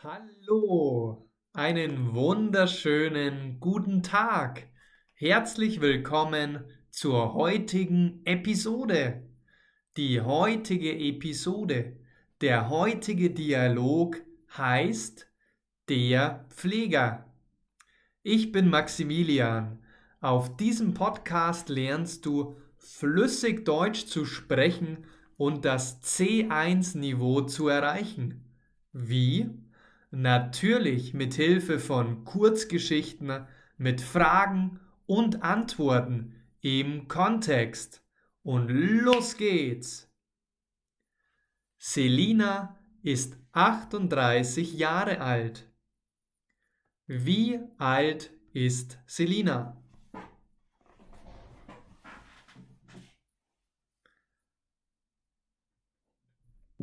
Hallo, einen wunderschönen guten Tag. Herzlich willkommen zur heutigen Episode. Die heutige Episode, der heutige Dialog heißt Der Pfleger. Ich bin Maximilian. Auf diesem Podcast lernst du flüssig Deutsch zu sprechen und das C1-Niveau zu erreichen. Wie? Natürlich mit Hilfe von Kurzgeschichten mit Fragen und Antworten im Kontext. Und los geht's! Selina ist 38 Jahre alt. Wie alt ist Selina?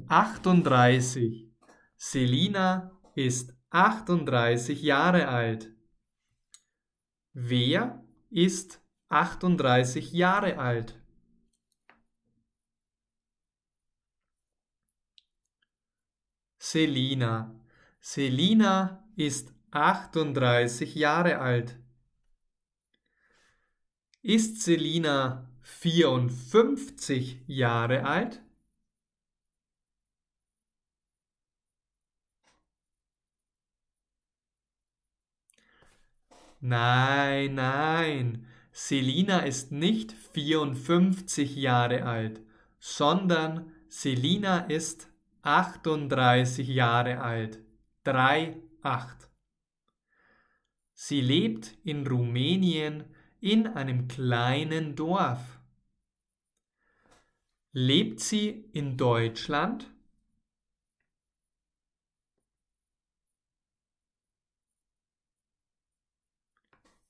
Achtunddreißig. Selina ist 38 Jahre alt. Wer ist 38 Jahre alt? Selina. Selina ist 38 Jahre alt. Ist Selina 54 Jahre alt? Nein, nein, Selina ist nicht 54 Jahre alt, sondern Selina ist 38 Jahre alt. 3, 8. Sie lebt in Rumänien in einem kleinen Dorf. Lebt sie in Deutschland?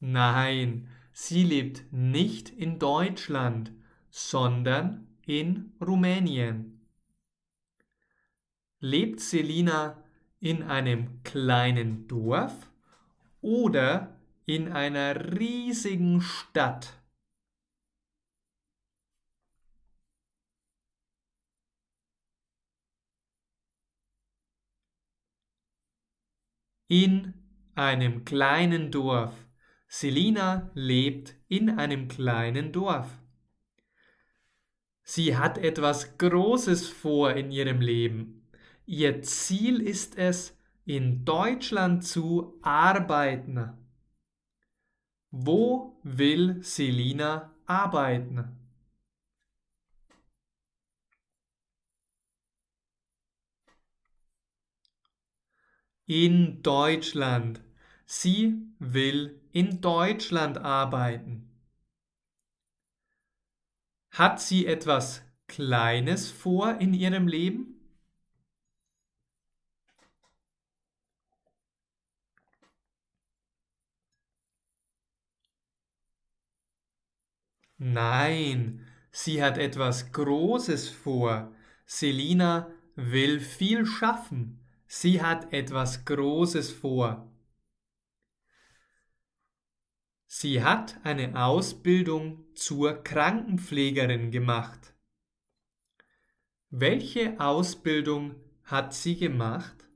Nein, sie lebt nicht in Deutschland, sondern in Rumänien. Lebt Selina in einem kleinen Dorf oder in einer riesigen Stadt? In einem kleinen Dorf. Selina lebt in einem kleinen Dorf. Sie hat etwas Großes vor in ihrem Leben. Ihr Ziel ist es, in Deutschland zu arbeiten. Wo will Selina arbeiten? In Deutschland. Sie will in Deutschland arbeiten. Hat sie etwas Kleines vor in ihrem Leben? Nein, sie hat etwas Großes vor. Selina will viel schaffen. Sie hat etwas Großes vor. Sie hat eine Ausbildung zur Krankenpflegerin gemacht. Welche Ausbildung hat sie gemacht?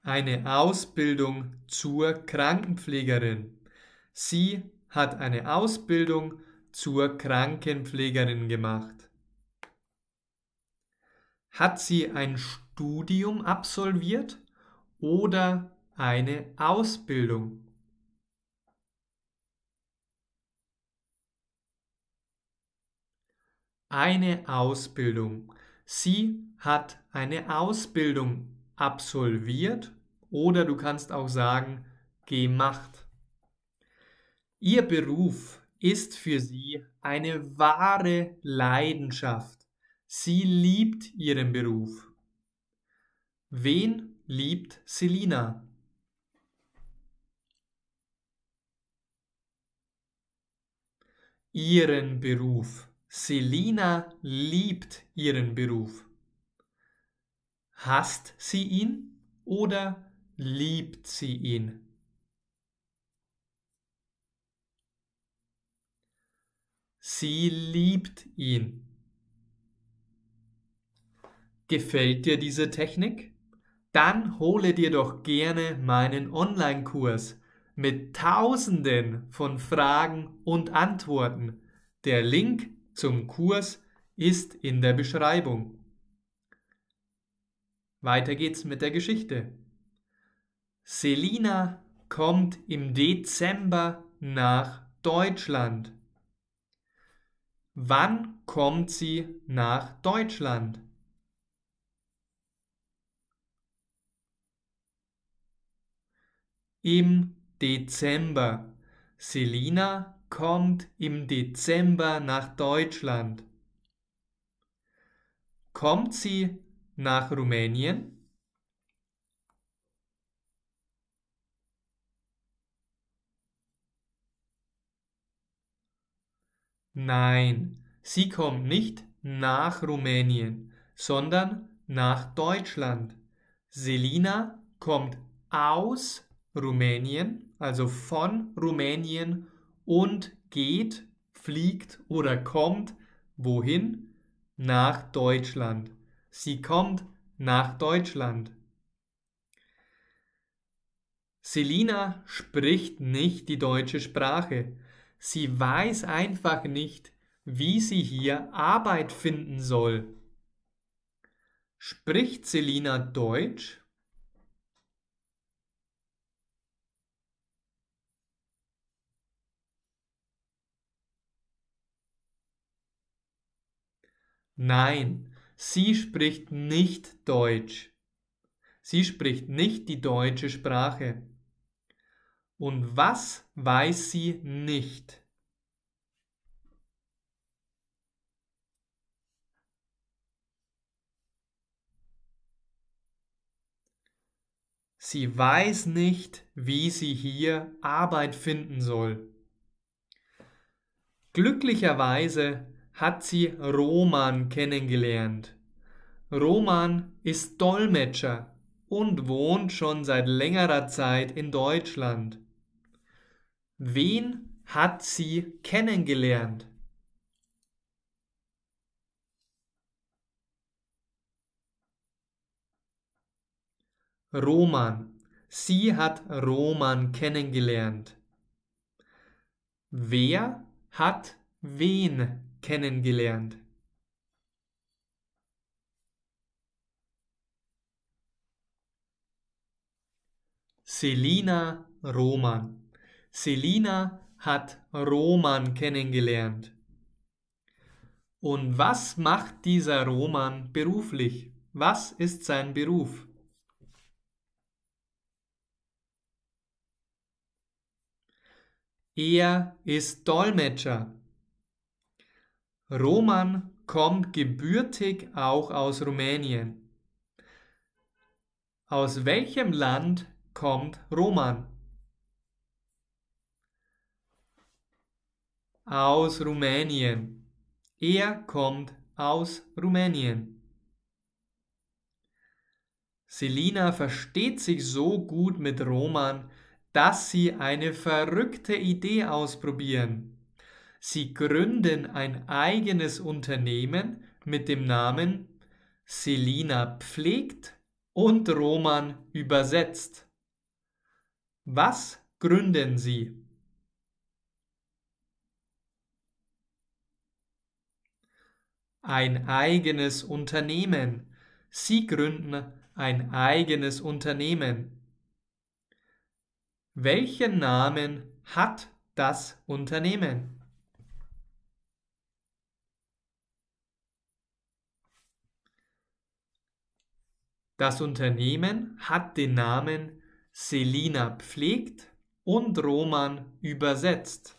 Eine Ausbildung zur Krankenpflegerin. Sie hat eine Ausbildung zur Krankenpflegerin gemacht. Hat sie ein Studium absolviert oder eine Ausbildung. Eine Ausbildung. Sie hat eine Ausbildung absolviert oder du kannst auch sagen gemacht. Ihr Beruf ist für sie eine wahre Leidenschaft. Sie liebt ihren Beruf. Wen liebt Selina? Ihren Beruf. Selina liebt ihren Beruf. Hasst sie ihn oder liebt sie ihn? Sie liebt ihn. Gefällt dir diese Technik? Dann hole dir doch gerne meinen Online-Kurs mit Tausenden von Fragen und Antworten. Der Link zum Kurs ist in der Beschreibung. Weiter geht's mit der Geschichte. Selina kommt im Dezember nach Deutschland. Wann kommt sie nach Deutschland? Im Dezember. Selina kommt im Dezember nach Deutschland. Kommt sie nach Rumänien? Nein, sie kommt nicht nach Rumänien, sondern nach Deutschland. Selina kommt aus Rumänien, also von Rumänien und geht, fliegt oder kommt wohin? Nach Deutschland. Sie kommt nach Deutschland. Selina spricht nicht die deutsche Sprache. Sie weiß einfach nicht, wie sie hier Arbeit finden soll. Spricht Selina Deutsch? Nein, sie spricht nicht Deutsch. Sie spricht nicht die deutsche Sprache. Und was weiß sie nicht? Sie weiß nicht, wie sie hier Arbeit finden soll. Glücklicherweise hat sie Roman kennengelernt. Roman ist Dolmetscher und wohnt schon seit längerer Zeit in Deutschland. Wen hat sie kennengelernt? Roman. Sie hat Roman kennengelernt. Wer hat wen kennengelernt? Selina Roman. Selina hat Roman kennengelernt. Und was macht dieser Roman beruflich? Was ist sein Beruf? Er ist Dolmetscher. Roman kommt gebürtig auch aus Rumänien. Aus welchem Land kommt Roman? Aus Rumänien. Er kommt aus Rumänien. Selina versteht sich so gut mit Roman, dass sie eine verrückte Idee ausprobieren. Sie gründen ein eigenes Unternehmen mit dem Namen Selina pflegt und Roman übersetzt. Was gründen sie? ein eigenes Unternehmen. Sie gründen ein eigenes Unternehmen. Welchen Namen hat das Unternehmen? Das Unternehmen hat den Namen Selina pflegt und Roman übersetzt.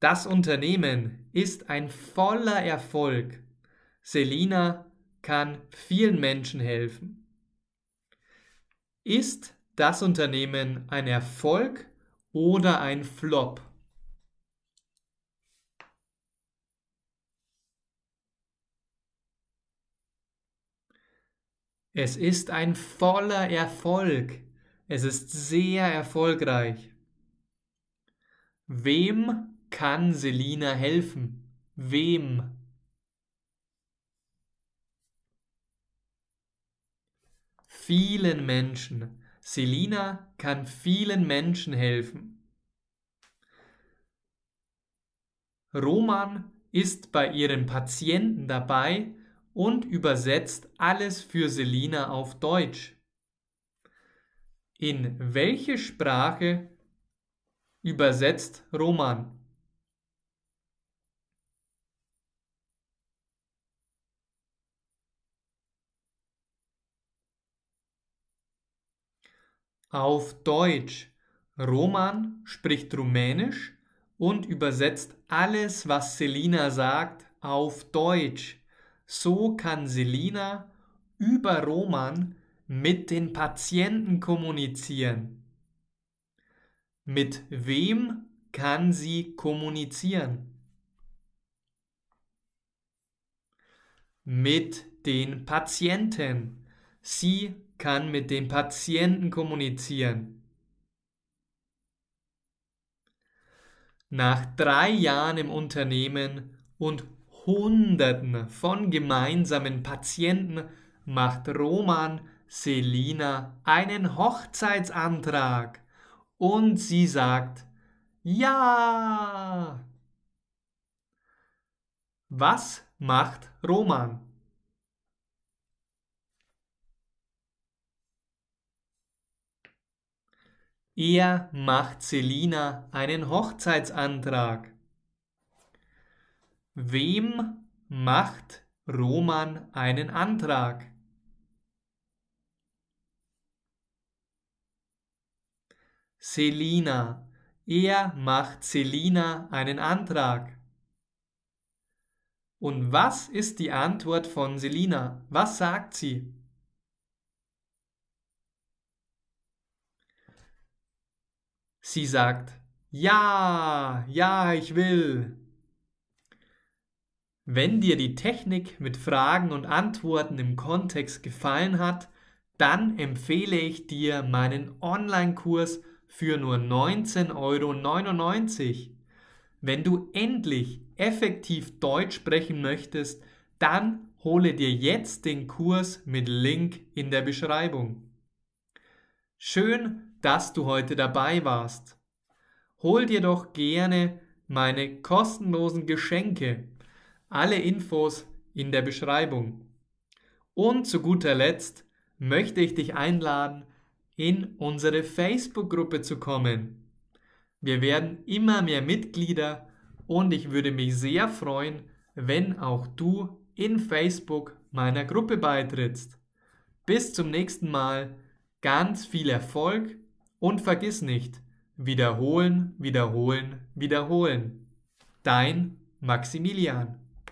Das Unternehmen ist ein voller Erfolg. Selina kann vielen Menschen helfen. Ist das Unternehmen ein Erfolg oder ein Flop? Es ist ein voller Erfolg. Es ist sehr erfolgreich. Wem kann Selina helfen? Wem? Vielen Menschen. Selina kann vielen Menschen helfen. Roman ist bei ihren Patienten dabei und übersetzt alles für Selina auf Deutsch. In welche Sprache übersetzt Roman? Auf Deutsch. Roman spricht Rumänisch und übersetzt alles, was Selina sagt, auf Deutsch. So kann Selina über Roman mit den Patienten kommunizieren. Mit wem kann sie kommunizieren? Mit den Patienten. Sie kann mit den Patienten kommunizieren. Nach drei Jahren im Unternehmen und Hunderten von gemeinsamen Patienten macht Roman Selina einen Hochzeitsantrag und sie sagt Ja. Was macht Roman? Er macht Selina einen Hochzeitsantrag. Wem macht Roman einen Antrag? Selina. Er macht Selina einen Antrag. Und was ist die Antwort von Selina? Was sagt sie? Sie sagt, ja, ja, ich will. Wenn dir die Technik mit Fragen und Antworten im Kontext gefallen hat, dann empfehle ich dir meinen Online-Kurs für nur 19,99 Euro. Wenn du endlich effektiv Deutsch sprechen möchtest, dann hole dir jetzt den Kurs mit Link in der Beschreibung. Schön, dass du heute dabei warst. Hol dir doch gerne meine kostenlosen Geschenke. Alle Infos in der Beschreibung. Und zu guter Letzt möchte ich dich einladen, in unsere Facebook-Gruppe zu kommen. Wir werden immer mehr Mitglieder und ich würde mich sehr freuen, wenn auch du in Facebook meiner Gruppe beitrittst. Bis zum nächsten Mal, ganz viel Erfolg und vergiss nicht, wiederholen, wiederholen, wiederholen. Dein Maximilian.